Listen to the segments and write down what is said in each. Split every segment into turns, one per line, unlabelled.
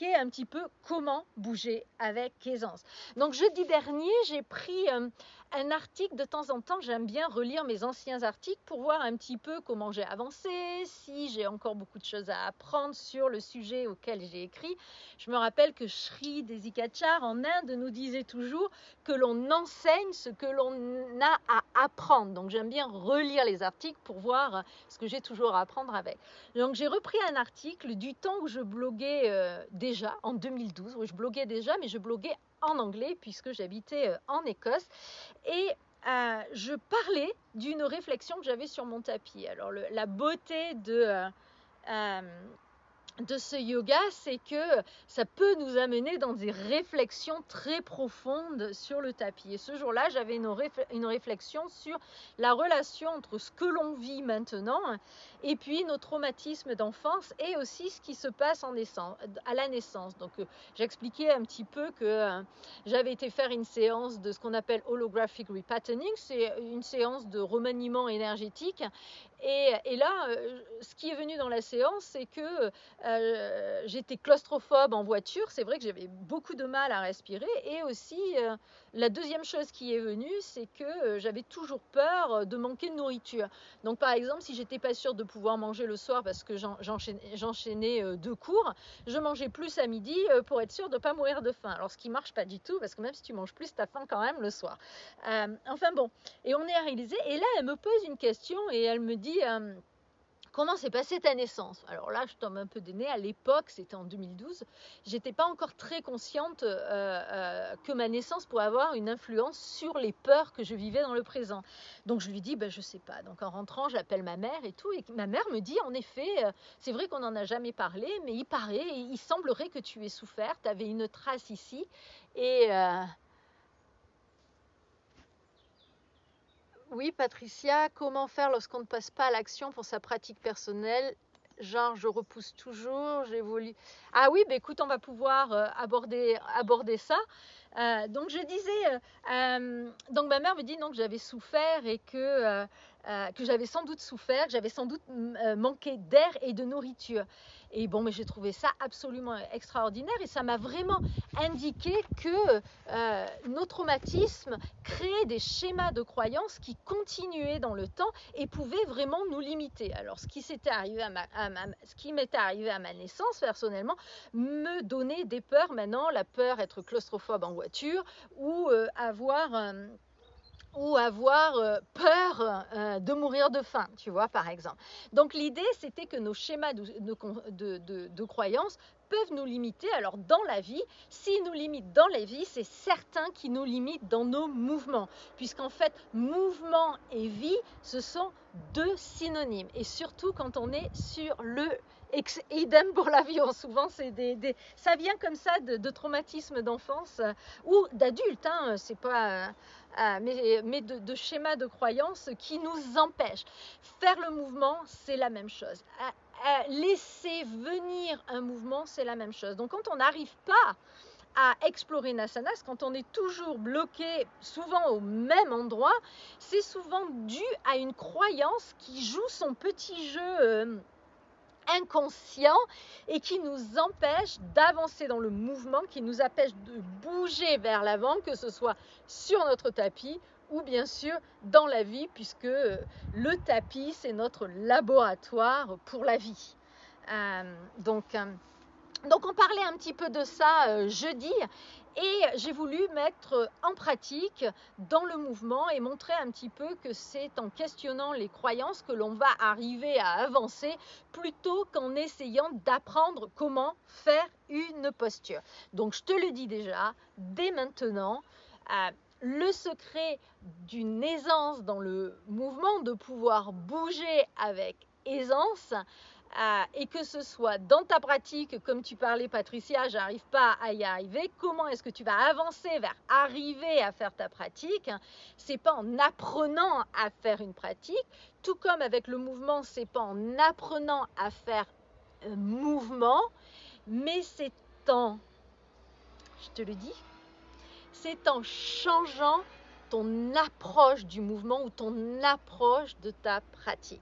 un petit peu comment bouger avec aisance. Donc jeudi dernier, j'ai pris euh, un article de temps en temps, j'aime bien relire mes anciens articles pour voir un petit peu comment j'ai avancé, si j'ai encore beaucoup de choses à apprendre sur le sujet auquel j'ai écrit. Je me rappelle que Sri Desikachar en Inde nous disait toujours que l'on enseigne ce que l'on a à apprendre. Donc j'aime bien relire les articles pour voir ce que j'ai toujours à apprendre avec. Donc j'ai repris un article du temps où je bloguais euh, déjà, en 2012, où je bloguais déjà, mais je bloguais en anglais puisque j'habitais euh, en Écosse. Et euh, je parlais d'une réflexion que j'avais sur mon tapis. Alors la beauté de, euh, de ce yoga, c'est que ça peut nous amener dans des réflexions très profondes sur le tapis. Et ce jour-là, j'avais une, une, réflexion sur la relation entre ce que l'on vit maintenant et puis nos traumatismes d'enfance et aussi ce qui se passe à la naissance. Donc euh, j'expliquais un petit peu que euh, j'avais été faire une séance de ce qu'on appelle holographic repatterning, c'est une séance de remaniement énergétique et, là, euh, ce qui est venu dans la séance, c'est que j'étais claustrophobe en voiture. C'est vrai que j'avais beaucoup de mal à respirer. Et aussi, la deuxième chose qui est venue, c'est que j'avais toujours peur de manquer de nourriture. Donc, par exemple, si j'étais pas sûre de pouvoir manger le soir parce que j'enchaînais deux cours, je mangeais plus à midi pour être sûre de pas mourir de faim. Alors, ce qui marche pas du tout, parce que même si tu manges plus, tu as faim quand même le soir. enfin bon, et on est à réaliser. Et là, elle me pose une question et elle me dit euh, comment s'est passée ta naissance? Alors là, je tombe un peu des nez. À l'époque, c'était en 2012, j'étais pas encore très consciente euh, euh, que ma naissance pourrait avoir une influence sur les peurs que je vivais dans le présent. Donc je lui dis, ben, je sais pas. Donc en rentrant, j'appelle ma mère et tout. Et ma mère me dit, en effet, c'est vrai qu'on n'en a jamais parlé, mais il paraît, il semblerait que tu aies souffert, tu avais une trace ici. Et Oui, Patricia, comment faire lorsqu'on ne passe pas à l'action pour sa pratique personnelle? Genre, je repousse toujours, j'évolue. Ah oui, bah écoute, on va pouvoir euh, aborder, aborder ça. Euh, donc je disais, euh, donc ma mère me dit non que j'avais souffert et que, que j'avais sans doute souffert, que j'avais sans doute manqué d'air et de nourriture. Et bon, mais j'ai trouvé ça absolument extraordinaire et ça m'a vraiment indiqué que euh, nos traumatismes créaient des schémas de croyances qui continuaient dans le temps et pouvaient vraiment nous limiter. Alors, ce qui s'était arrivé à ma, m'était arrivé à ma naissance personnellement me donnait des peurs maintenant, la peur être claustrophobe en ou euh, avoir euh, ou avoir euh, peur euh, de mourir de faim, tu vois, par exemple. Donc l'idée, c'était que nos schémas de, de, croyances peuvent nous limiter. Alors dans la vie, s'ils nous limitent dans la vie, c'est certain qu'ils nous limitent dans nos mouvements, puisqu'en fait, mouvement et vie, ce sont deux synonymes. Et surtout quand on est sur le idem pour l'avion. Souvent, c'est ça vient comme ça de, traumatismes d'enfance euh, ou d'adultes. Hein, c'est pas euh, mais, de, schémas de croyances qui nous empêchent. Faire le mouvement, c'est la même chose. Euh, euh, laisser venir un mouvement, c'est la même chose. Donc quand on n'arrive pas à explorer Nasanas, quand on est toujours bloqué, souvent au même endroit, c'est souvent dû à une croyance qui joue son petit jeu inconscient et qui nous empêche d'avancer dans le mouvement, qui nous empêche de bouger vers l'avant, que ce soit sur notre tapis ou bien sûr dans la vie, puisque euh, le tapis, c'est notre laboratoire pour la vie. Euh, donc, euh, donc on parlait un petit peu de ça jeudi et j'ai voulu mettre en pratique dans le mouvement et montrer un petit peu que c'est en questionnant les croyances que l'on va arriver à avancer plutôt qu'en essayant d'apprendre comment faire une posture. Donc je te le dis déjà, dès maintenant, euh, le secret d'une aisance dans le mouvement, de pouvoir bouger avec aisance, et que ce soit dans ta pratique, comme tu parlais Patricia, j'arrive pas à y arriver, comment est-ce que tu vas avancer vers arriver à faire ta pratique? C'est pas en apprenant à faire une pratique, tout comme avec le mouvement, c'est pas en apprenant à faire un mouvement, mais c'est en, je te le dis, c'est en changeant ton approche du mouvement ou ton approche de ta pratique.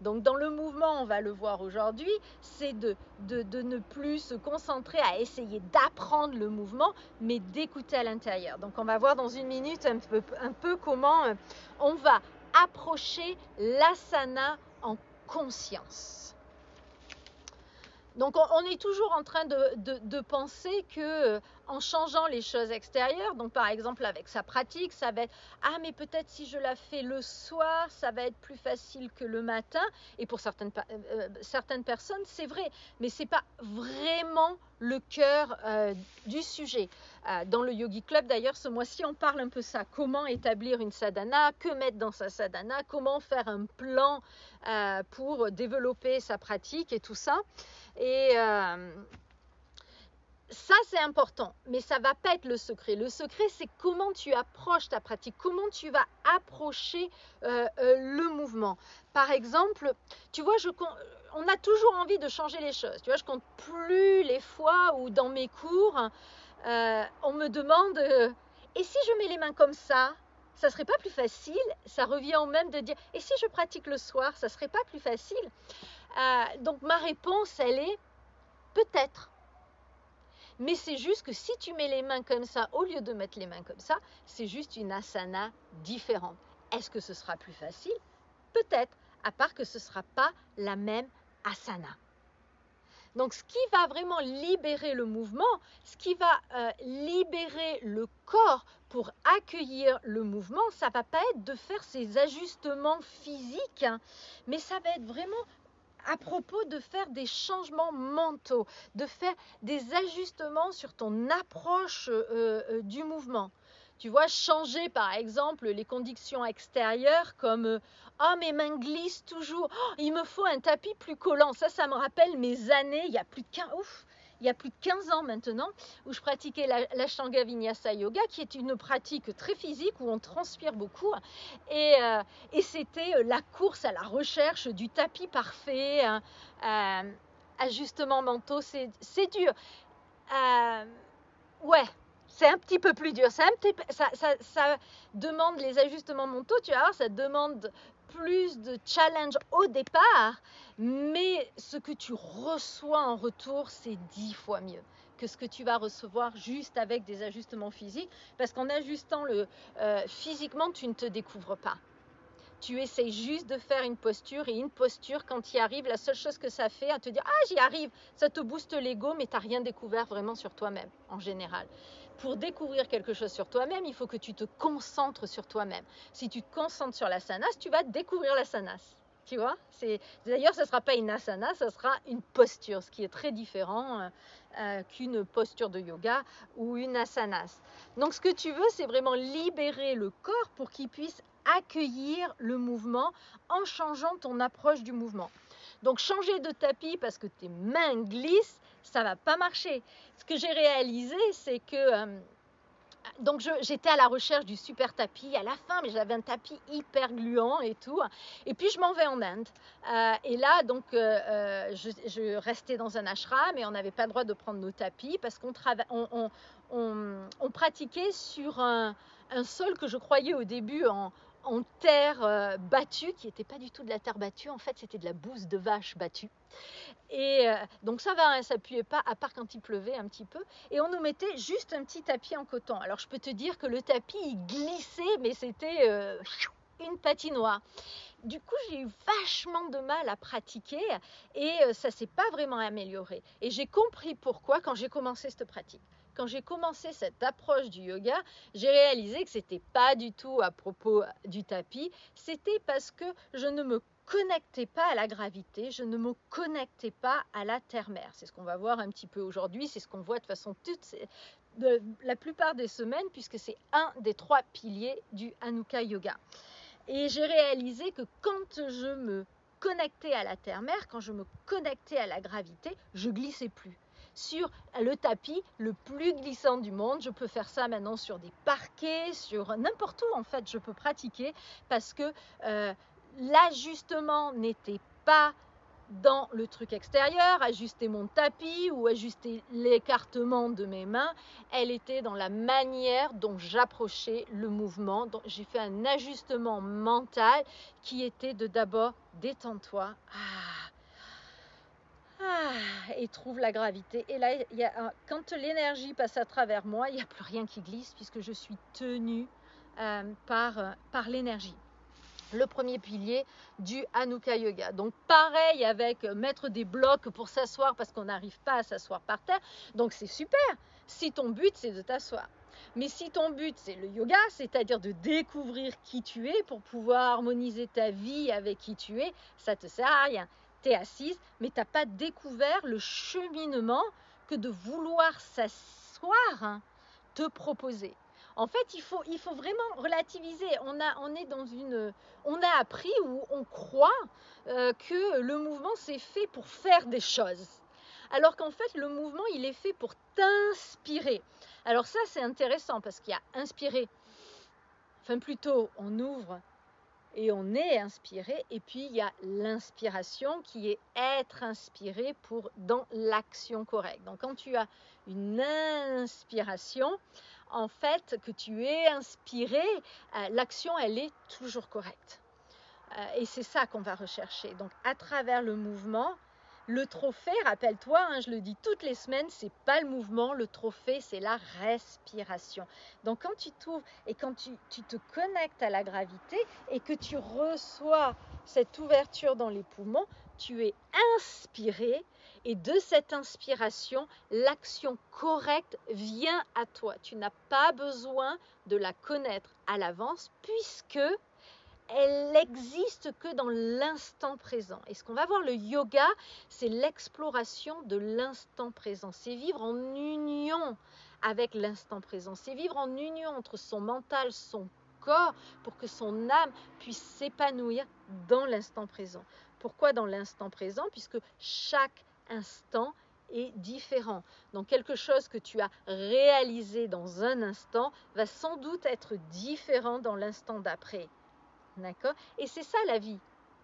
Donc dans le mouvement, on va le voir aujourd'hui, c'est de, de, ne plus se concentrer à essayer d'apprendre le mouvement, mais d'écouter à l'intérieur. Donc on va voir dans une minute un peu, un peu comment euh, on va approcher l'asana en conscience. Donc on, est toujours en train de, penser que euh, en changeant les choses extérieures, donc par exemple avec sa pratique, ça va être ah mais peut-être si je la fais le soir, ça va être plus facile que le matin. Et pour certaines, euh, euh, certaines personnes, c'est vrai, mais c'est pas vraiment le cœur du sujet. dans le Yogi Club d'ailleurs, ce mois-ci, on parle un peu ça. Comment établir une sadhana, que mettre dans sa sadhana, comment faire un plan pour développer sa pratique et tout ça. Et euh, ça, c'est important, mais ça va pas être le secret. Le secret, c'est comment tu approches ta pratique, comment tu vas approcher euh, euh, le mouvement. Par exemple, tu vois, je, on a toujours envie de changer les choses. Tu vois, je compte plus les fois où dans mes cours, on me demande et si je mets les mains comme ça ça serait pas plus facile? Ça revient au même de dire et si je pratique le soir, ça serait pas plus facile? Euh, donc ma réponse, elle est peut-être. Mais c'est juste que si tu mets les mains comme ça, au lieu de mettre les mains comme ça, c'est juste une asana différente. Est-ce que ce sera plus facile? Peut-être, à part que ce ne sera pas la même asana. Donc ce qui va vraiment libérer le mouvement, ce qui va euh, libérer le corps pour accueillir le mouvement, ça va pas être de faire ces ajustements physiques, hein, mais ça va être vraiment à propos de faire des changements mentaux, de faire des ajustements sur ton approche euh, euh, du mouvement. Tu vois, changer par exemple les conditions extérieures comme Ah, mes mains glissent toujours, oh, il me faut un tapis plus collant. Ça, ça me rappelle mes années, il y a plus de 15, ouf, il y a plus de 15 ans maintenant, où je pratiquais l'Ashtanga Vinyasa Yoga, qui est une pratique très physique où on transpire beaucoup. Et, euh, c'était euh, la course à la recherche du tapis parfait, hein, euh, ajustements mentaux, c'est dur. ouais, c'est un petit peu plus dur. ça, ça, demande les ajustements mentaux, tu vois, ça demande plus de challenge au départ, mais ce que tu reçois en retour, c'est dix fois mieux que ce que tu vas recevoir juste avec des ajustements physiques, parce qu'en ajustant le euh, physiquement, tu ne te découvres pas. Tu essayes juste de faire une posture et une posture, quand tu y arrives, la seule chose que ça fait, à te dire Ah, j'y arrive, ça te booste l'ego, mais tu n'as rien découvert vraiment sur toi-même, en général pour découvrir quelque chose sur toi-même, il faut que tu te concentres sur toi-même. Si tu te concentres sur l'asanas, tu vas découvrir l'asanas. Tu vois D'ailleurs, ce ne sera pas une asana, ce sera une posture, ce qui est très différent euh, euh, qu'une posture de yoga ou une asanas. Donc, ce que tu veux, c'est vraiment libérer le corps pour qu'il puisse accueillir le mouvement en changeant ton approche du mouvement. Donc changer de tapis parce que tes mains glissent, ça va pas marcher. Ce que j'ai réalisé, c'est que euh, donc j'étais à la recherche du super tapis à la fin, mais j'avais un tapis hyper gluant et tout. Et puis je m'en vais en Inde. Euh, et là, donc, euh, je, restais dans un ashram et on n'avait pas le droit de prendre nos tapis parce qu'on on, on, pratiquait sur un, sol que je croyais au début en, en terre euh, battue, qui n'était pas du tout de la terre battue, en fait c'était de la bouse de vache battue. Et euh, donc ça va, ça hein, s'appuyait pas, à part quand il pleuvait un petit peu. Et on nous mettait juste un petit tapis en coton. Alors je peux te dire que le tapis il glissait, mais c'était euh, une patinoire. Du coup, j'ai eu vachement de mal à pratiquer et ça s'est pas vraiment amélioré. Et j'ai compris pourquoi quand j'ai commencé cette pratique quand j'ai commencé cette approche du yoga, j'ai réalisé que c'était pas du tout à propos du tapis, c'était parce que je ne me connectais pas à la gravité, je ne me connectais pas à la terre-mère. C'est ce qu'on va voir un petit peu aujourd'hui, c'est ce qu'on voit de façon toute la plupart des semaines, puisque c'est un des trois piliers du Hanukkah Yoga. Et j'ai réalisé que quand je me connectais à la terre-mère, quand je me connectais à la gravité, je glissais plus sur le tapis le plus glissant du monde. Je peux faire ça maintenant sur des parquets, sur n'importe où en fait, je peux pratiquer parce que euh, l'ajustement n'était pas dans le truc extérieur, ajuster mon tapis ou ajuster l'écartement de mes mains. Elle était dans la manière dont j'approchais le mouvement. J'ai fait un ajustement mental qui était de d'abord détends-toi. Ah, ah, et trouve la gravité. Et là, quand l'énergie passe à travers moi, il n'y a plus rien qui glisse puisque je suis tenue euh, par, euh, par l'énergie le premier pilier du Hanukkah Yoga. Donc pareil avec mettre des blocs pour s'asseoir parce qu'on n'arrive pas à s'asseoir par terre. Donc c'est super si ton but c'est de t'asseoir. Mais si ton but c'est le yoga, c'est-à-dire de découvrir qui tu es pour pouvoir harmoniser ta vie avec qui tu es, ça te sert à rien. Tu assise, mais tu n'as pas découvert le cheminement que de vouloir s'asseoir hein, te proposer. En fait, il faut, il faut vraiment relativiser. On, a, on est dans une, on a appris ou on croit euh, que le mouvement c'est fait pour faire des choses. Alors qu'en fait, le mouvement, il est fait pour t'inspirer. Alors ça, c'est intéressant parce qu'il y a inspiré. Enfin, plutôt, on ouvre et on est inspiré. Et puis, il y a l'inspiration qui est être inspiré pour dans l'action correcte. Donc, quand tu as une inspiration, en fait, que tu es inspiré, euh, l'action, elle est toujours correcte. Euh, et c'est ça qu'on va rechercher. Donc, à travers le mouvement, le trophée, rappelle-toi, hein, je le dis toutes les semaines, c'est pas le mouvement, le trophée, c'est la respiration. Donc, quand tu t'ouvres et quand tu, tu te connectes à la gravité et que tu reçois cette ouverture dans les poumons, tu es inspiré et de cette inspiration, l'action correcte vient à toi. Tu n'as pas besoin de la connaître à l'avance puisque elle n'existe que dans l'instant présent. Et ce qu'on va voir, le yoga, c'est l'exploration de l'instant présent. C'est vivre en union avec l'instant présent. C'est vivre en union entre son mental, son corps, pour que son âme puisse s'épanouir dans l'instant présent. Pourquoi dans l'instant présent? Puisque chaque instant est différent. Donc quelque chose que tu as réalisé dans un instant va sans doute être différent dans l'instant d'après. D'accord Et c'est ça la vie.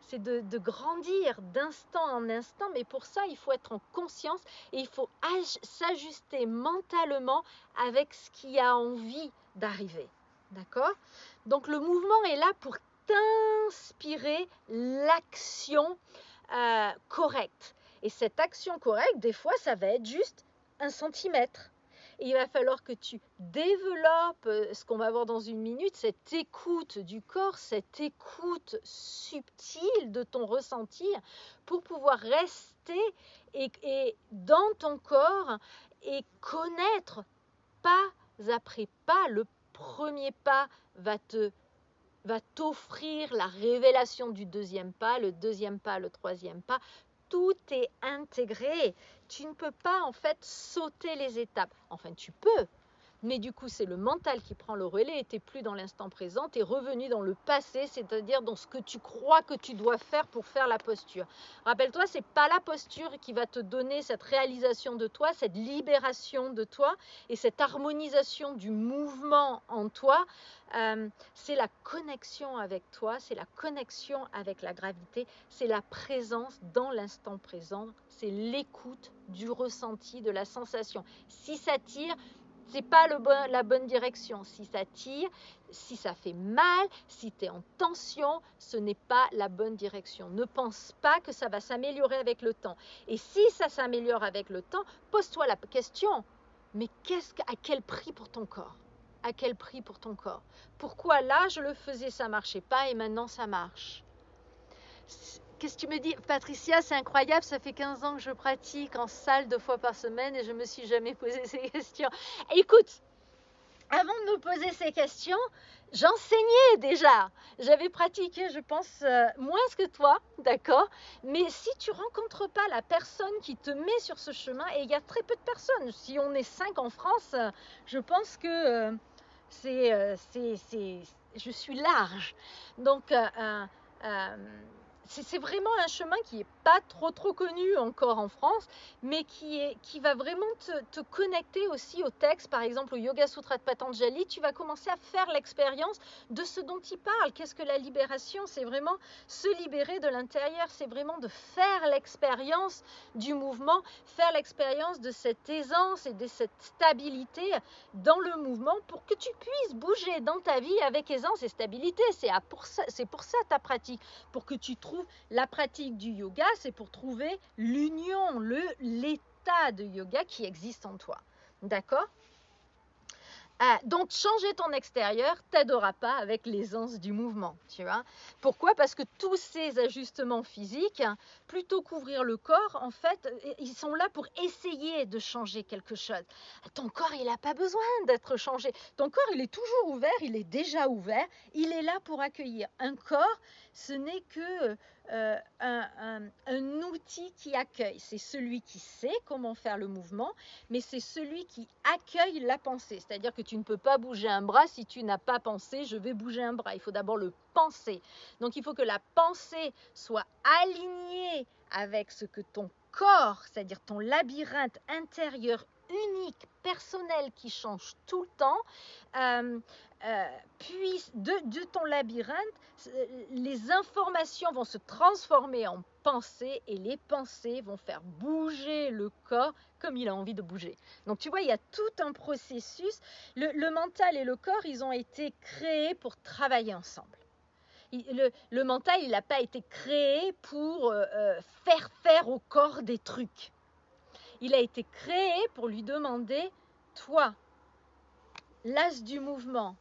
C'est de, grandir d'instant en instant, mais pour ça, il faut être en conscience et il faut s'ajuster mentalement avec ce qui a envie d'arriver. D'accord? Donc le mouvement est là pour t'inspirer l'action euh, correcte. Et cette action correcte, des fois, ça va être juste un centimètre. Il va falloir que tu développes euh, ce qu'on va voir dans une minute, cette écoute du corps, cette écoute subtile de ton ressenti pour pouvoir rester et, dans ton corps et connaître pas après pas. Le premier pas va te va t'offrir la révélation du deuxième pas, le deuxième pas, le troisième pas tout est intégré. Tu ne peux pas en fait sauter les étapes. Enfin, tu peux, mais du coup, c'est le mental qui prend le relais et tu plus dans l'instant présent, tu es revenu dans le passé, c'est-à-dire dans ce que tu crois que tu dois faire pour faire la posture. Rappelle-toi, c'est pas la posture qui va te donner cette réalisation de toi, cette libération de toi et cette harmonisation du mouvement en toi. Euh, c'est la connexion avec toi, c'est la connexion avec la gravité, c'est la présence dans l'instant présent, c'est l'écoute du ressenti, de la sensation. Si ça tire, c'est pas la bonne direction. Si ça tire, si ça fait mal, si tu es en tension, ce n'est pas la bonne direction. Ne pense pas que ça va s'améliorer avec le temps. Et si ça s'améliore avec le temps, pose-toi la question, mais à quel prix pour ton corps? À quel prix pour ton corps? Pourquoi là je le faisais, ça marchait pas et maintenant ça marche? Qu'est-ce que tu me dis Patricia, c'est incroyable, ça fait 15 ans que je pratique en salle deux fois par semaine et je me suis jamais posé ces questions. Écoute, avant de me poser ces questions, j'enseignais déjà. J'avais pratiqué, je pense, euh, moins que toi, d'accord? Mais si tu rencontres pas la personne qui te met sur ce chemin, et il y a très peu de personnes, si on est cinq en France, euh, je pense que euh, c'est, c'est, je suis large. Donc, c'est vraiment un chemin qui n'est pas trop trop connu encore en France, mais qui, est, qui va vraiment te, connecter aussi au texte, par exemple au Yoga Sutra de Patanjali, tu vas commencer à faire l'expérience de ce dont il parle. Qu'est-ce que la libération? C'est vraiment se libérer de l'intérieur, c'est vraiment de faire l'expérience du mouvement, faire l'expérience de cette aisance et de cette stabilité dans le mouvement pour que tu puisses bouger dans ta vie avec aisance et stabilité. C'est pour pour ça ta pratique, pour que tu trouves la pratique du yoga, c'est pour trouver l'union, le l'état de yoga qui existe en toi. D'accord? Ah, donc changer ton extérieur t'aidera pas avec l'aisance du mouvement, tu vois. Pourquoi? Parce que tous ces ajustements physiques, plutôt qu'ouvrir le corps, en fait, ils sont là pour essayer de changer quelque chose. Ton corps, il n'a pas besoin d'être changé. Ton corps, il est toujours ouvert, il est déjà ouvert, il est là pour accueillir. Un corps, ce n'est que euh, un, outil qui accueille. C'est celui qui sait comment faire le mouvement, mais c'est celui qui accueille la pensée. C'est-à-dire que tu ne peux pas bouger un bras si tu n'as pas pensé je vais bouger un bras. Il faut d'abord le penser. Donc il faut que la pensée soit alignée avec ce que ton corps, c'est-à-dire ton labyrinthe intérieur unique, personnel, qui change tout le temps, euh, euh, puis de, ton labyrinthe, euh, les informations vont se transformer en pensées et les pensées vont faire bouger le corps comme il a envie de bouger. Donc tu vois, il y a tout un processus. Le, mental et le corps, ils ont été créés pour travailler ensemble. Le, mental, il n'a pas été créé pour euh, faire faire au corps des trucs. Il a été créé pour lui demander, toi, l'as du mouvement,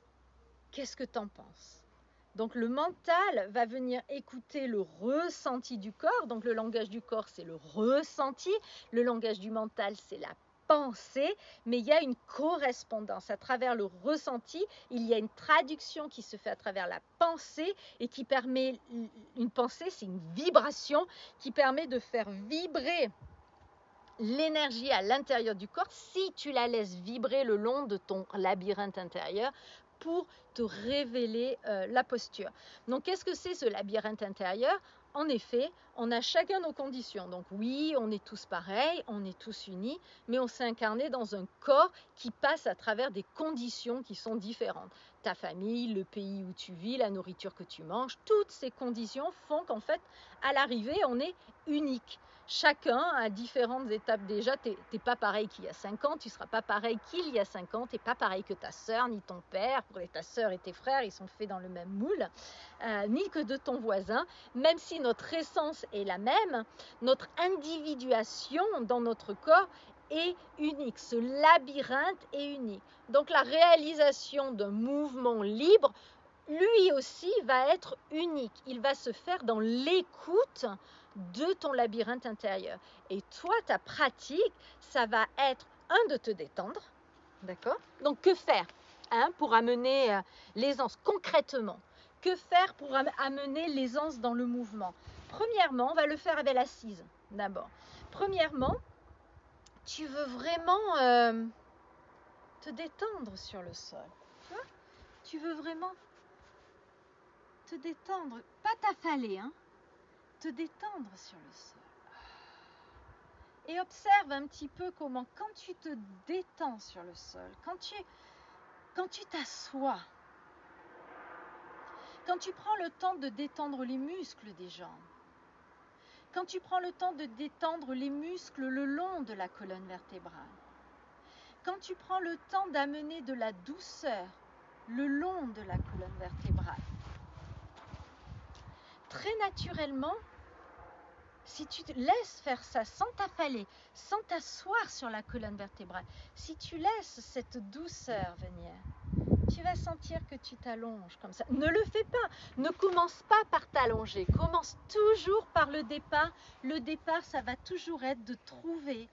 Qu'est-ce que tu en penses? Donc le mental va venir écouter le ressenti du corps. Donc le langage du corps, c'est le ressenti. Le langage du mental, c'est la pensée. Mais il y a une correspondance. À travers le ressenti, il y a une traduction qui se fait à travers la pensée et qui permet, une pensée, c'est une vibration qui permet de faire vibrer l'énergie à l'intérieur du corps, si tu la laisses vibrer le long de ton labyrinthe intérieur, pour te révéler euh, la posture. Donc qu'est-ce que c'est ce labyrinthe intérieur? En effet, on a chacun nos conditions. Donc oui, on est tous pareils, on est tous unis, mais on s'est incarné dans un corps qui passe à travers des conditions qui sont différentes. Ta famille, le pays où tu vis, la nourriture que tu manges, toutes ces conditions font qu'en fait, à l'arrivée, on est unique chacun à différentes étapes déjà. Tu n'es pas pareil qu'il y a 5 ans, tu ne seras pas pareil qu'il y a 5 ans, tu n'es pas pareil que ta sœur ni ton père. Pour ta sœur et tes frères, ils sont faits dans le même moule, euh, ni que de ton voisin. Même si notre essence est la même, notre individuation dans notre corps est unique. Ce labyrinthe est unique. Donc la réalisation d'un mouvement libre, lui aussi, va être unique. Il va se faire dans l'écoute de ton labyrinthe intérieur. Et toi, ta pratique, ça va être un de te détendre, d'accord? Donc que faire? Hein, pour amener euh, l'aisance concrètement Que faire pour amener l'aisance dans le mouvement? Premièrement, on va le faire avec l'assise d'abord. Premièrement, tu veux vraiment euh, te détendre sur le sol. Tu, veux vraiment te détendre, pas t'affaler, hein te détendre sur le sol. Et observe un petit peu comment, quand tu te détends sur le sol, quand tu quand tu t'assois, quand tu prends le temps de détendre les muscles des jambes, quand tu prends le temps de détendre les muscles le long de la colonne vertébrale, quand tu prends le temps d'amener de la douceur le long de la colonne vertébrale, très naturellement, si tu te laisses faire ça sans t'affaler, sans t'asseoir sur la colonne vertébrale, si tu laisses cette douceur venir, tu vas sentir que tu t'allonges comme ça. Ne le fais pas. Ne commence pas par t'allonger. Commence toujours par le départ. Le départ, ça va toujours être de trouver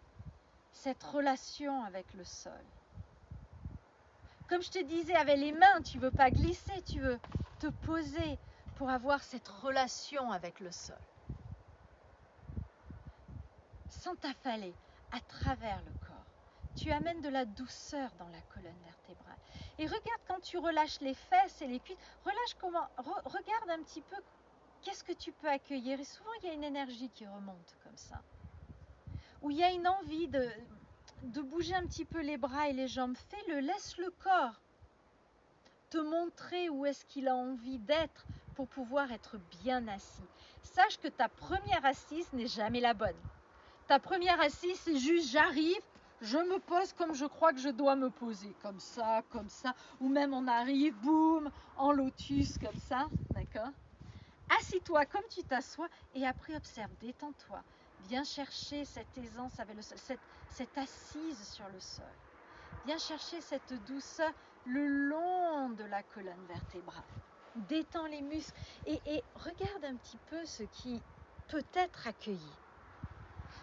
cette relation avec le sol. Comme je te disais, avec les mains, tu veux pas glisser, tu veux te poser pour avoir cette relation avec le sol sans t'affaler, à travers le corps. Tu amènes de la douceur dans la colonne vertébrale. Et regarde quand tu relâches les fesses et les cuisses, relâche comment, regarde un petit peu qu'est-ce que tu peux accueillir Et souvent, il y a une énergie qui remonte comme ça. Où il y a une envie de, de bouger un petit peu les bras et les jambes. Fais-le, laisse le corps te montrer où est-ce qu'il a envie d'être pour pouvoir être bien assis. Sache que ta première assise n'est jamais la bonne. Ta première assise, c'est juste j'arrive, je me pose comme je crois que je dois me poser, comme ça, comme ça, ou même on arrive, boum, en lotus, comme ça, d'accord? Assis-toi comme tu t'assois et après observe, détends-toi. Viens chercher cette aisance cette, assise sur le sol. Viens chercher cette douceur le long de la colonne vertébrale. Détends les muscles et regarde un petit peu ce qui peut être accueilli,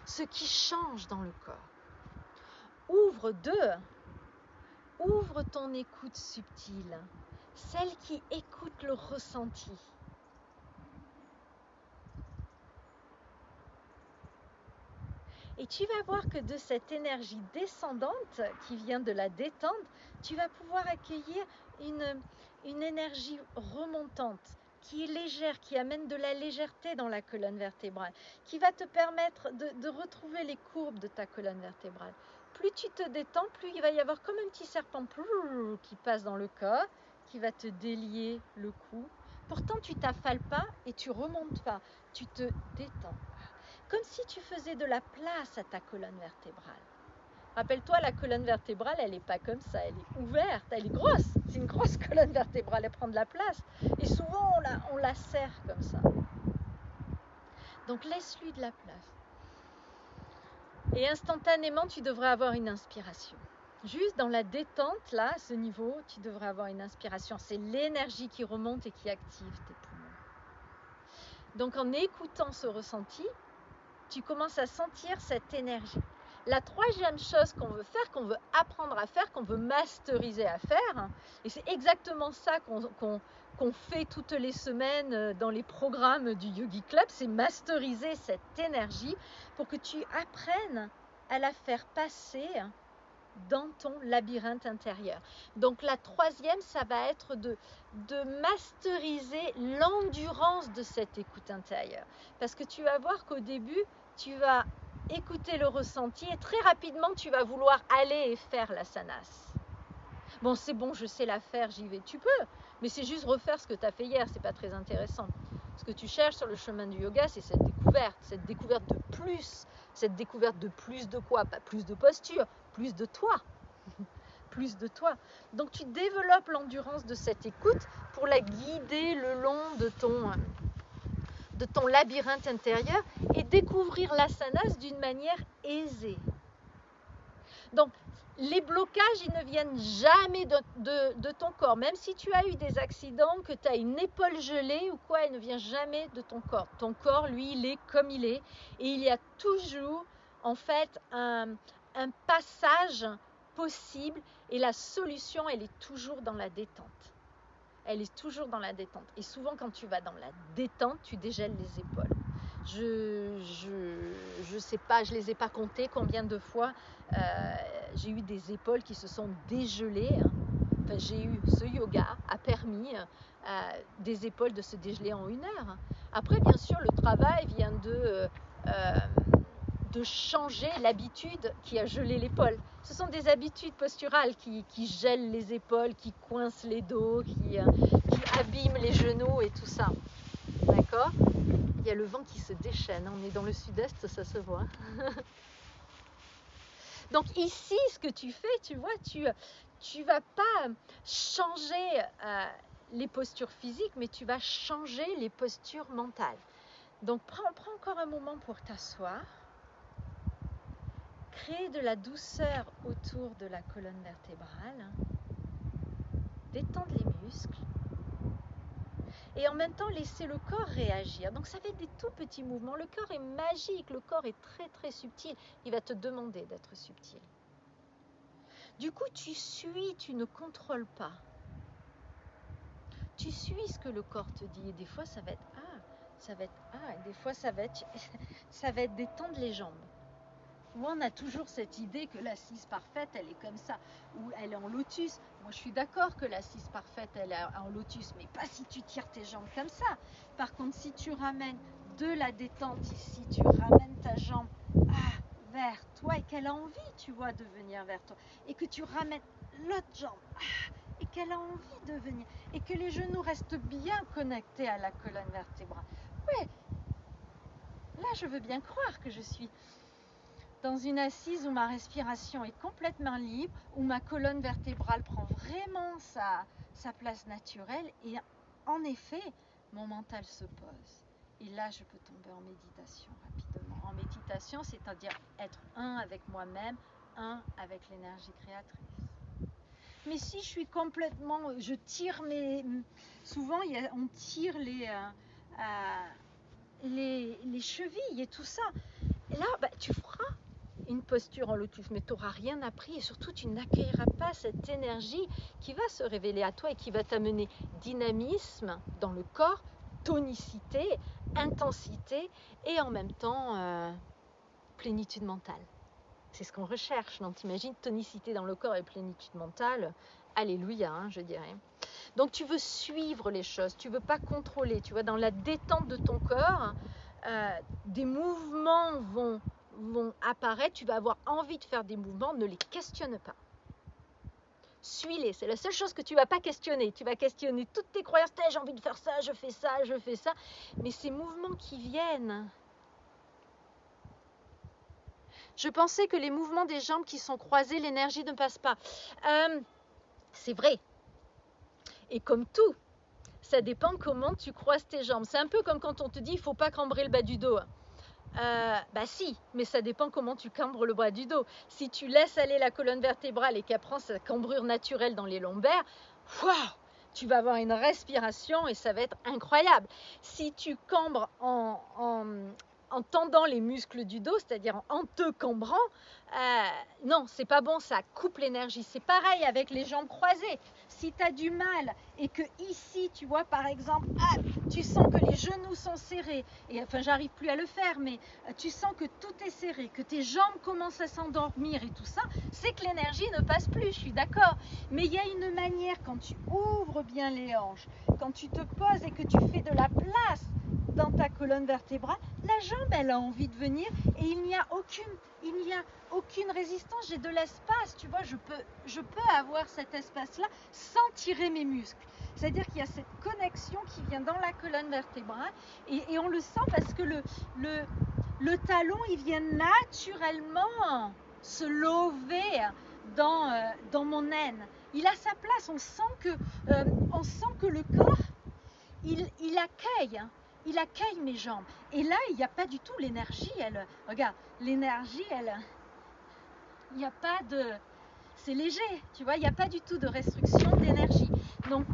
ce qui change dans le corps. Ouvre deux, ouvre ton écoute subtile, celle qui écoute le ressenti. Et tu vas voir que de cette énergie descendante qui vient de la détente, tu vas pouvoir accueillir une, énergie remontante qui est légère, qui amène de la légèreté dans la colonne vertébrale, qui va te permettre de retrouver les courbes de ta colonne vertébrale. Plus tu te détends, plus il va y avoir comme un petit serpent qui passe dans le corps, qui va te délier le cou. Pourtant, tu t'affales pas et tu remontes pas, tu te détends comme si tu faisais de la place à ta colonne vertébrale. Rappelle-toi, la colonne vertébrale, elle n'est pas comme ça, elle est ouverte, elle est grosse. C'est une grosse colonne vertébrale, elle prend de la place. Et souvent, on la, on la serre comme ça. Donc laisse-lui de la place. Et instantanément, tu devrais avoir une inspiration. Juste dans la détente, là, à ce niveau, tu devrais avoir une inspiration. C'est l'énergie qui remonte et qui active tes poumons. Donc en écoutant ce ressenti, tu commences à sentir cette énergie. La troisième chose qu'on veut faire, qu'on veut apprendre à faire, qu'on veut masteriser à faire, et c'est exactement ça qu'on fait toutes les semaines euh, dans les programmes du Yogi Club, c'est masteriser cette énergie pour que tu apprennes à la faire passer dans ton labyrinthe intérieur. Donc la troisième, ça va être de, de masteriser l'endurance de cette écoute intérieure. Parce que tu vas voir qu'au début, tu vas écouter le ressenti et très rapidement tu vas vouloir aller et faire la sanas. Bon, c'est bon, je sais la faire, j'y vais. Tu peux, mais c'est juste refaire ce que tu as fait hier, c'est pas très intéressant. Ce que tu cherches sur le chemin du yoga, c'est cette découverte, cette découverte de plus, cette découverte de plus de quoi? Pas plus de posture, plus de toi. plus de toi. Donc tu développes l'endurance de cette écoute pour la guider le long de ton de ton labyrinthe intérieur et découvrir l'asanas d'une manière aisée. Donc, les blocages, ils ne viennent jamais de, ton corps. Même si tu as eu des accidents, que tu as une épaule gelée ou quoi, il ne vient jamais de ton corps. Ton corps, lui, il est comme il est. Et il y a toujours, en fait, un, un passage possible. Et la solution, elle est toujours dans la détente elle est toujours dans la détente. Et souvent, quand tu vas dans la détente, tu dégèles les épaules. Je je, je sais pas, je les ai pas comptées combien de fois euh, j'ai eu des épaules qui se sont dégelées. Hein. Enfin, j'ai eu ce yoga a permis euh, des épaules de se dégeler en une heure. Après, bien sûr, le travail vient de euh, de changer l'habitude qui a gelé l'épaule. Ce sont des habitudes posturales qui, gèlent les épaules, qui coincent les dos, qui, euh, abîment les genoux et tout ça. D'accord? Il y a le vent qui se déchaîne. On est dans le sud-est, ça se voit. Donc ici, ce que tu fais, tu vois, tu tu vas pas changer euh, les postures physiques, mais tu vas changer les postures mentales. Donc prends encore un moment pour t'asseoir. Créer de la douceur autour de la colonne vertébrale, détendre les muscles et en même temps laisser le corps réagir. Donc ça va être des tout petits mouvements. Le corps est magique, le corps est très très subtil. Il va te demander d'être subtil. Du coup, tu suis, tu ne contrôles pas. Tu suis ce que le corps te dit. Et des fois, ça va être ah, ça va être ah, et des fois, ça va ça va être détendre les jambes on a toujours cette idée que l'assise parfaite, elle est comme ça, ou elle est en lotus. Moi, je suis d'accord que l'assise parfaite, elle est en lotus, mais pas si tu tires tes jambes comme ça. Par contre, si tu ramènes de la détente ici, tu ramènes ta jambe ah, vers toi et qu'elle a envie, tu vois, de venir vers toi, et que tu ramènes l'autre jambe ah, et qu'elle a envie de venir, et que les genoux restent bien connectés à la colonne vertébrale. Ouais, là, je veux bien croire que je suis dans une assise où ma respiration est complètement libre, où ma colonne vertébrale prend vraiment sa, place naturelle et en effet, mon mental se pose. Et là, je peux tomber en méditation rapidement. En méditation, c'est-à-dire être un avec moi-même, un avec l'énergie créatrice. Mais si je suis complètement, je tire mes, souvent on tire les, euh, euh, les, les, chevilles et tout ça. Et là, bah, tu feras une posture en lotus, mais tu n'auras rien appris et surtout tu n'accueilleras pas cette énergie qui va se révéler à toi et qui va t'amener dynamisme dans le corps, tonicité, intensité et en même temps euh, plénitude mentale. C'est ce qu'on recherche. Donc t'imagines tonicité dans le corps et plénitude mentale. Alléluia, hein, je dirais. Donc tu veux suivre les choses, tu veux pas contrôler. Tu vois, dans la détente de ton corps, euh, des mouvements vont vont apparaître, tu vas avoir envie de faire des mouvements, ne les questionne pas. Suis-les, c'est la seule chose que tu vas pas questionner. Tu vas questionner toutes tes croyances, j'ai envie de faire ça, je fais ça, je fais ça. Mais ces mouvements qui viennent, je pensais que les mouvements des jambes qui sont croisés, l'énergie ne passe pas. Euh, c'est vrai. Et comme tout, ça dépend comment tu croises tes jambes. C'est un peu comme quand on te dit il faut pas cambrer le bas du dos. Euh, bah si, mais ça dépend comment tu cambres le bras du dos. Si tu laisses aller la colonne vertébrale et qu'elle prend sa cambrure naturelle dans les lombaires, waouh, tu vas avoir une respiration et ça va être incroyable. Si tu cambres en, en tendant les muscles du dos, c'est-à-dire en te cambrant, euh, non, c'est pas bon, ça coupe l'énergie. C'est pareil avec les jambes croisées. Si tu as du mal et que ici, tu vois, par exemple, ah, tu sens que les genoux sont serrés, et enfin, j'arrive plus à le faire, mais euh, tu sens que tout est serré, que tes jambes commencent à s'endormir et tout ça, c'est que l'énergie ne passe plus, je suis d'accord. Mais il y a une manière, quand tu ouvres bien les hanches, quand tu te poses et que tu fais de la place dans ta colonne vertébrale, la jambe, elle a envie de venir et il n'y a aucune, il n'y a aucune résistance. J'ai de l'espace, tu vois, je peux, je peux avoir cet espace-là sans tirer mes muscles. C'est-à-dire qu'il y a cette connexion qui vient dans la colonne vertébrale et, on le sent parce que le, le, le, talon, il vient naturellement se lever dans, euh, dans mon aine. Il a sa place. On sent que, euh, on sent que le corps, il, il accueille. Il accueille mes jambes. Et là, il n'y a pas du tout l'énergie. Elle, regarde, l'énergie, elle, il n'y a pas de, c'est léger, tu vois, il n'y a pas du tout de restriction d'énergie. Donc,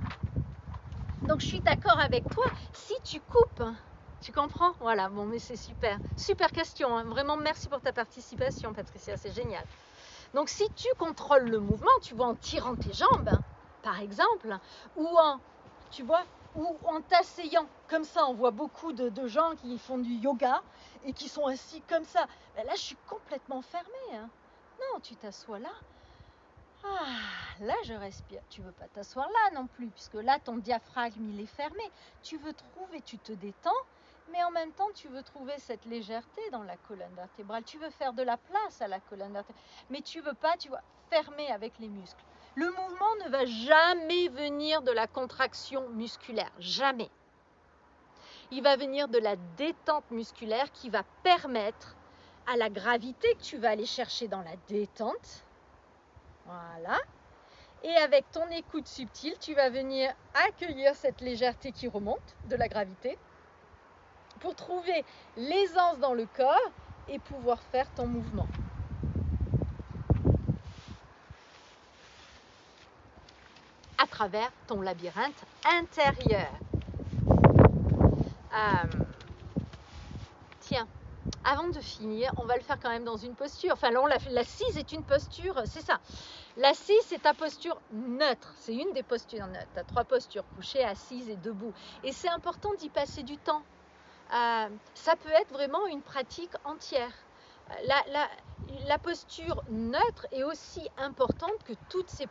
donc je suis d'accord avec toi. Si tu coupes, tu comprends? Voilà, bon, mais c'est super, super question. Hein. Vraiment, merci pour ta participation, Patricia, c'est génial. Donc, si tu contrôles le mouvement, tu vois, en tirant tes jambes, par exemple, ou en, tu vois, ou en t'asseyant comme ça. On voit beaucoup de, gens qui font du yoga et qui sont assis comme ça. Ben là, je suis complètement fermée. Hein. Non, tu t'assois là. Ah, là, je respire. Tu veux pas t'asseoir là non plus, puisque là, ton diaphragme, il est fermé. Tu veux trouver, tu te détends, mais en même temps, tu veux trouver cette légèreté dans la colonne vertébrale. Tu veux faire de la place à la colonne vertébrale, mais tu veux pas, tu vois, fermer avec les muscles. Le mouvement ne va jamais venir de la contraction musculaire, jamais. Il va venir de la détente musculaire qui va permettre à la gravité que tu vas aller chercher dans la détente. Voilà. Et avec ton écoute subtile, tu vas venir accueillir cette légèreté qui remonte de la gravité pour trouver l'aisance dans le corps et pouvoir faire ton mouvement. À travers ton labyrinthe intérieur. Euh, tiens, avant de finir, on va le faire quand même dans une posture. Enfin, là, l'assise est une posture, c'est ça. L'assise, c'est ta posture neutre. C'est une des postures neutres. Tu as trois postures, couchée, assise et debout. Et c'est important d'y passer du temps. Euh, ça peut être vraiment une pratique entière. La posture neutre est aussi importante que toutes ces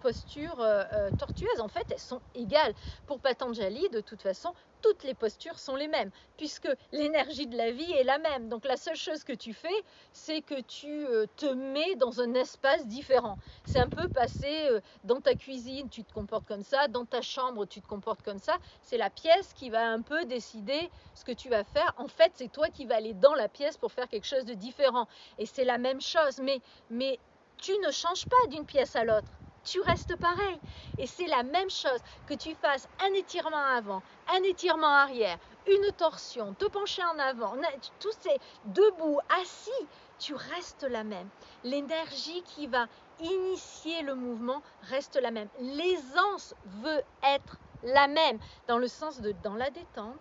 postures euh, euh, tortueuses. En fait, elles sont égales. Pour Patanjali, de toute façon, toutes les postures sont les mêmes, puisque l'énergie de la vie est la même. Donc la seule chose que tu fais, c'est que tu euh, te mets dans un espace différent. C'est un peu passer dans ta cuisine, tu te comportes comme ça, dans ta chambre, tu te comportes comme ça. C'est la pièce qui va un peu décider ce que tu vas faire. En fait, c'est toi qui vas aller dans la pièce pour faire quelque chose de différent. Et c'est la même chose, mais, mais tu ne changes pas d'une pièce à l'autre. Tu restes pareil. Et c'est la même chose que tu fasses un étirement avant, un étirement arrière, une torsion, te pencher en avant, tous ces debout, assis, tu restes la même. L'énergie qui va initier le mouvement reste la même. L'aisance veut être la même, dans le sens de dans la détente.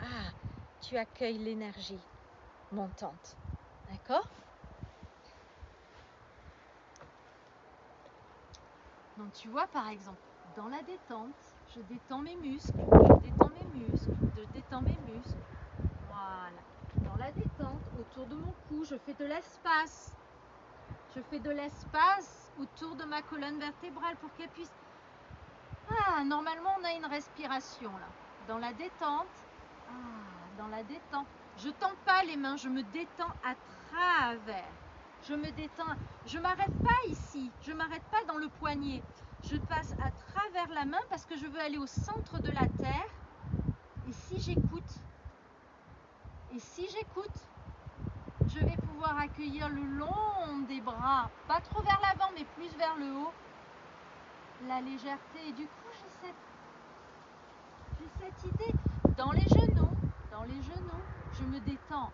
Ah, tu accueilles l'énergie montante. D'accord? Donc tu vois par exemple, dans la détente, je détends mes muscles, je détends mes muscles, je détends mes muscles. Voilà. Dans la détente, autour de mon cou, je fais de l'espace. Je fais de l'espace autour de ma colonne vertébrale pour qu'elle puisse... Ah, normalement on a une respiration là. Dans la détente, ah, dans la détente, je tends pas les mains, je me détends à travers je me détends, je m'arrête pas ici, je m'arrête pas dans le poignet. Je passe à travers la main parce que je veux aller au centre de la terre. Et si j'écoute, et si j'écoute, je vais pouvoir accueillir le long des bras, pas trop vers l'avant, mais plus vers le haut, la légèreté. Et du coup, j'ai cette idée dans les genoux, dans les genoux, je me détends.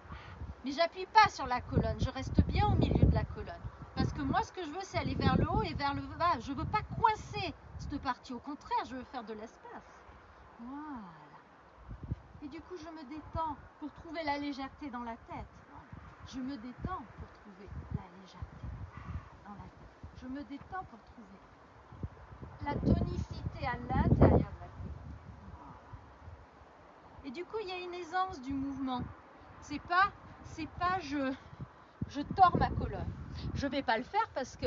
Mais j'appuie pas sur la colonne, je reste bien au milieu de la colonne. Parce que moi, ce que je veux, c'est aller vers le haut et vers le bas. Je veux pas coincer cette partie. Au contraire, je veux faire de l'espace. Voilà. Et du coup, je me détends pour trouver la légèreté dans la tête. Je me détends pour trouver la légèreté dans la tête. Je me détends pour trouver la tonicité à l'intérieur de la tête. Et du coup, il y a une aisance du mouvement. C'est pas c'est pas je, je tords ma colonne. Je vais pas le faire parce que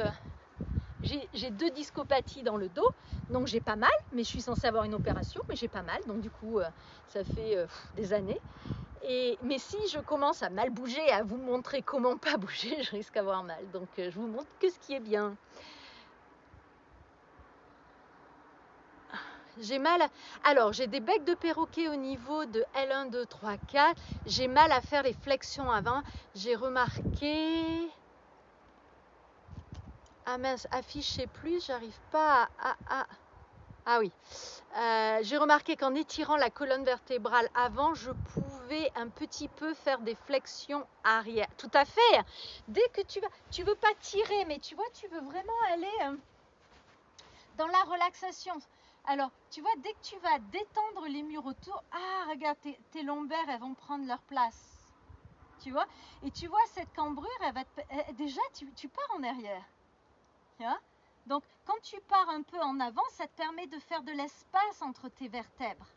j'ai deux discopathies dans le dos, donc j'ai pas mal, mais je suis censée avoir une opération, mais j'ai pas mal, donc du coup, euh, ça fait euh, des années. Et, mais si je commence à mal bouger, à vous montrer comment pas bouger, je risque d'avoir mal. Donc euh, je vous montre que ce qui est bien. J'ai mal. Alors, j'ai des becs de perroquet au niveau de L1, 2, 3, 4. J'ai mal à faire les flexions avant. J'ai remarqué. Ah mince, afficher plus, j'arrive pas à. Ah oui. Euh, j'ai remarqué qu'en étirant la colonne vertébrale avant, je pouvais un petit peu faire des flexions arrière. Tout à fait. Dès que tu vas, tu veux pas tirer, mais tu vois, tu veux vraiment aller euh, dans la relaxation. Alors, tu vois, dès que tu vas détendre les murs autour, ah, regarde, tes, lombaires, elles vont prendre leur place. Tu vois? Et tu vois, cette cambrure, elle va déjà, tu, pars en arrière. Tu Donc, quand tu pars un peu en avant, ça te permet de faire de l'espace entre tes vertèbres.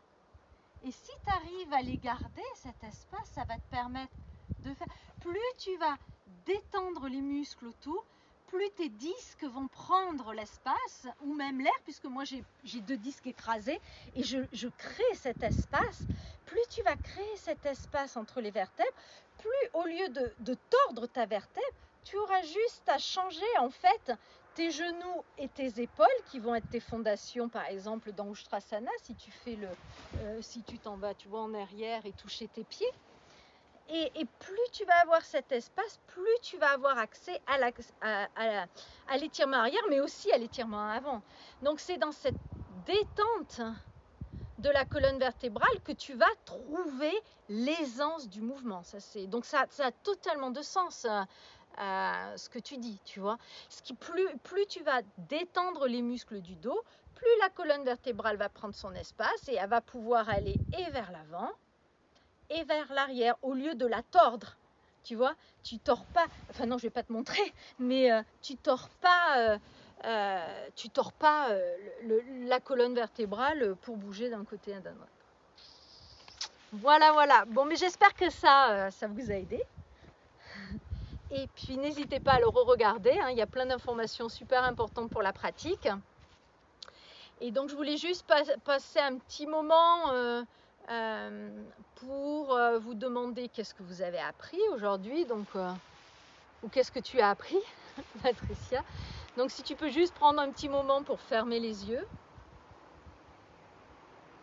Et si tu arrives à les garder, cet espace, ça va te permettre de faire. Plus tu vas détendre les muscles autour, plus tes disques vont prendre l'espace, ou même l'air, puisque moi j'ai deux disques écrasés, et je, crée cet espace, plus tu vas créer cet espace entre les vertèbres, plus au lieu de, tordre ta vertèbre, tu auras juste à changer en fait tes genoux et tes épaules qui vont être tes fondations par exemple dans Ustrasana si tu fais le euh, si tu t'en vas tu en arrière et toucher tes pieds et, plus tu vas avoir cet espace, plus tu vas avoir accès à l'étirement arrière, mais aussi à l'étirement avant. Donc c'est dans cette détente de la colonne vertébrale que tu vas trouver l'aisance du mouvement. Ça, donc ça, a totalement de sens. Euh, ce que tu dis, tu vois. Plus, plus tu vas détendre les muscles du dos, plus la colonne vertébrale va prendre son espace et elle va pouvoir aller et vers l'avant et vers l'arrière au lieu de la tordre. Tu vois, tu tords pas, enfin non, je vais pas te montrer, mais euh, tu tords pas, euh, euh, tu tords pas la colonne vertébrale pour bouger d'un côté à d'un autre. Voilà, voilà. Bon, mais j'espère que ça, ça vous a aidé. et puis n'hésitez pas à le re-regarder, hein. il y a plein d'informations super importantes pour la pratique. Et donc je voulais juste passer un petit moment euh, pour euh, vous demander qu'est-ce que vous avez appris aujourd'hui, donc ou qu'est-ce que tu as appris, Patricia. Donc si tu peux juste prendre un petit moment pour fermer les yeux,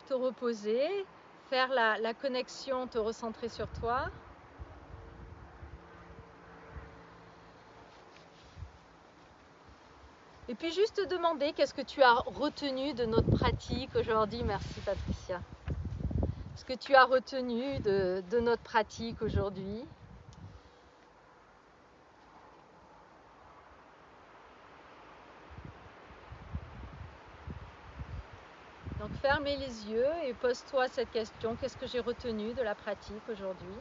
te reposer, faire la connexion, te recentrer sur toi. Et puis juste te demander qu'est-ce que tu as retenu de notre pratique aujourd'hui. Merci Patricia. Ce que tu as retenu de, notre pratique aujourd'hui. Donc fermez les yeux et pose-toi cette question. Qu'est-ce que j'ai retenu de la pratique aujourd'hui?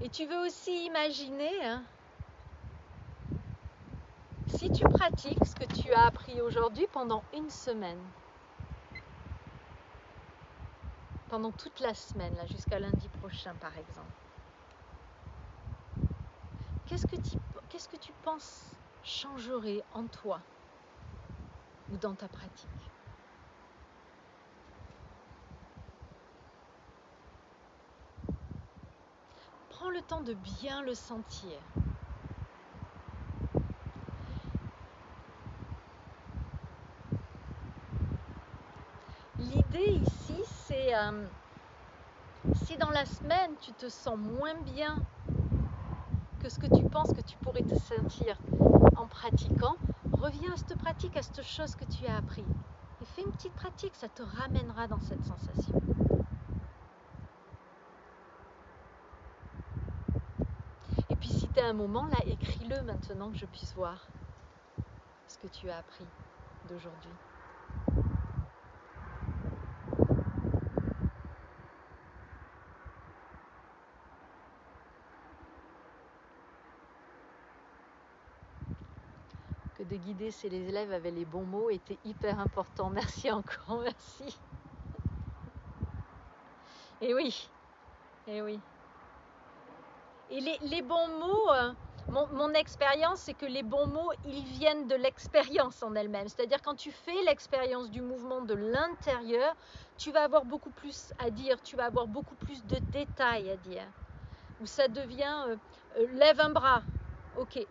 Et tu veux aussi imaginer, hein, si tu pratiques ce que tu as appris aujourd'hui pendant une semaine, pendant toute la semaine, jusqu'à lundi prochain par exemple, qu'est-ce que, tu, penses changerait en toi ou dans ta pratique? Le temps de bien le sentir. L'idée ici, euh, si dans la semaine tu te sens moins bien que ce que tu penses que tu pourrais te sentir en pratiquant, reviens à cette pratique, à cette chose que tu as appris. Et fais une petite pratique, ça te ramènera dans cette sensation. un moment là, écris-le maintenant que je puisse voir ce que tu as appris d'aujourd'hui. De guider si les élèves avaient les bons mots était hyper important. Merci encore, merci. Et oui, et oui. Et les, bons mots, euh, mon, expérience, c'est que les bons mots, ils viennent de l'expérience en elle-même. C'est-à-dire quand tu fais l'expérience du mouvement de l'intérieur, tu vas avoir beaucoup plus à dire, tu vas avoir beaucoup plus de détails à dire. Où ça devient euh, euh, lève un bras, ok.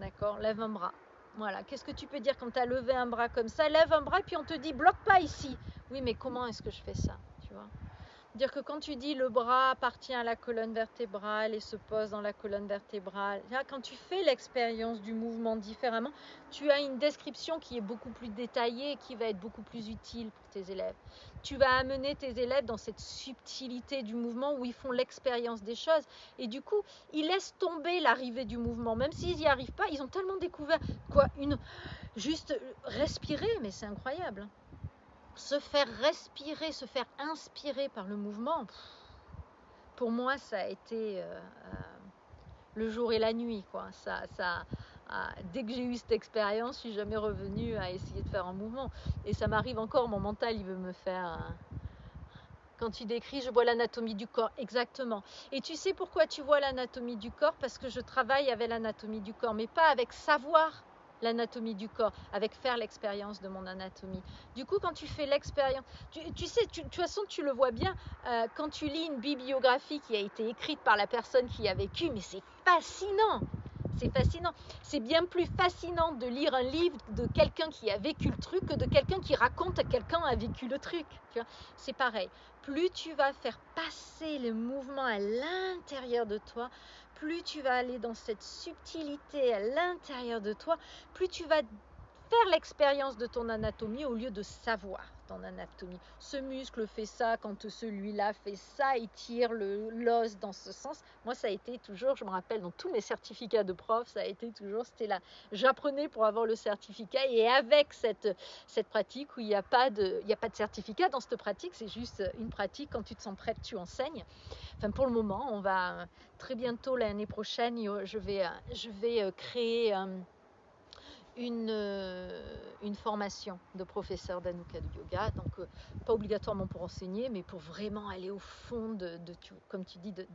D'accord, lève un bras. Voilà, qu'est-ce que tu peux dire quand tu as levé un bras comme ça? Lève un bras et puis on te dit bloque pas ici. Oui, mais comment est-ce que je fais ça Tu vois? Dire que quand tu dis le bras appartient à la colonne vertébrale et se pose dans la colonne vertébrale, quand tu fais l'expérience du mouvement différemment, tu as une description qui est beaucoup plus détaillée et qui va être beaucoup plus utile pour tes élèves. Tu vas amener tes élèves dans cette subtilité du mouvement où ils font l'expérience des choses et du coup, ils laissent tomber l'arrivée du mouvement. Même s'ils n'y arrivent pas, ils ont tellement découvert quoi, une juste respirer, mais c'est incroyable. Se faire respirer, se faire inspirer par le mouvement, pour moi, ça a été euh, euh, le jour et la nuit. Ça, ça, dès que j'ai eu cette expérience, je suis jamais revenue à essayer de faire un mouvement. Et ça m'arrive encore, mon mental, il veut me faire... Quand tu décris, je vois l'anatomie du corps, exactement. Et tu sais pourquoi tu vois l'anatomie du corps? Parce que je travaille avec l'anatomie du corps, mais pas avec savoir l'anatomie du corps, avec faire l'expérience de mon anatomie. Du coup, quand tu fais l'expérience, tu, sais, de toute façon, tu le vois bien, euh, quand tu lis une bibliographie qui a été écrite par la personne qui a vécu, mais c'est fascinant. C'est fascinant. C'est bien plus fascinant de lire un livre de quelqu'un qui a vécu le truc que de quelqu'un qui raconte à quelqu'un a vécu le truc. C'est pareil. Plus tu vas faire passer le mouvement à l'intérieur de toi, plus tu vas aller dans cette subtilité à l'intérieur de toi, plus tu vas faire l'expérience de ton anatomie au lieu de savoir ton anatomie. Ce muscle fait ça quand celui-là fait ça, il tire l'os dans ce sens. Moi, ça a été toujours, je me rappelle, dans tous mes certificats de prof, ça a été toujours, c'était là. J'apprenais pour avoir le certificat et avec cette, cette pratique où il n'y a, pas de, il a pas de certificat dans cette pratique, c'est juste une pratique, quand tu te sens prête, tu enseignes. Enfin, pour le moment, on va très bientôt, l'année prochaine, je vais, je vais euh, créer une, euh, une formation de professeur d'Anuka de yoga, donc euh, pas obligatoirement pour enseigner, mais pour vraiment aller au fond de, comme tu dis, de,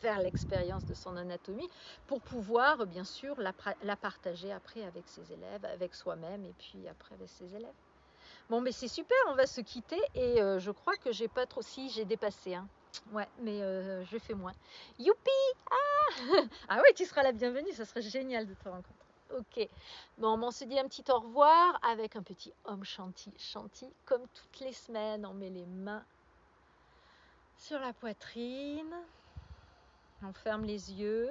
faire l'expérience de son anatomie, pour pouvoir bien sûr la, partager après avec ses élèves, avec soi-même et puis après avec ses élèves. Bon, mais c'est super, on va se quitter et euh, je crois que j'ai pas trop. Si, j'ai dépassé. Hein. Ouais, mais euh, je fais moins. Youpi Ah Ah oui, tu seras la bienvenue, ça serait génial de te rencontrer. Ok. Bon, on se dit un petit au revoir avec un petit homme chanty. Chanty, comme toutes les semaines, on met les mains sur la poitrine. On ferme les yeux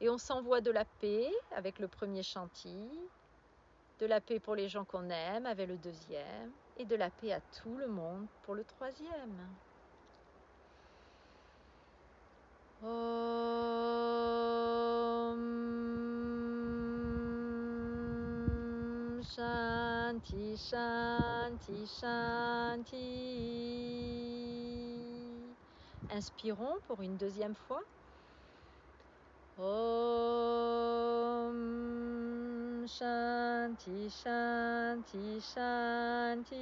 et on s'envoie de la paix avec le premier chanty de la paix pour les gens qu'on aime avec le deuxième, et de la paix à tout le monde pour le troisième. Om Shanti Shanti Shanti. Inspirons pour une deuxième fois. Om Shanti, Shanti, Shanti.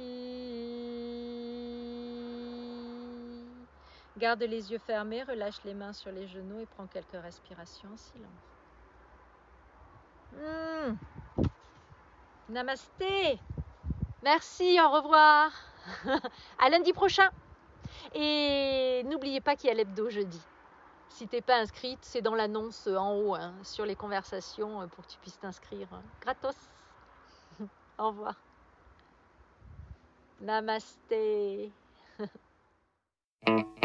Garde les yeux fermés, relâche les mains sur les genoux et prends quelques respirations en silence. Hmm. Namasté. Merci, au revoir. à lundi prochain. Et n'oubliez pas qu'il y a l'hebdo jeudi. Si t'es pas inscrite, c'est dans l'annonce en haut hein, sur les conversations euh, pour que tu puisses t'inscrire. Hein. Gratos. Au revoir. Namasté.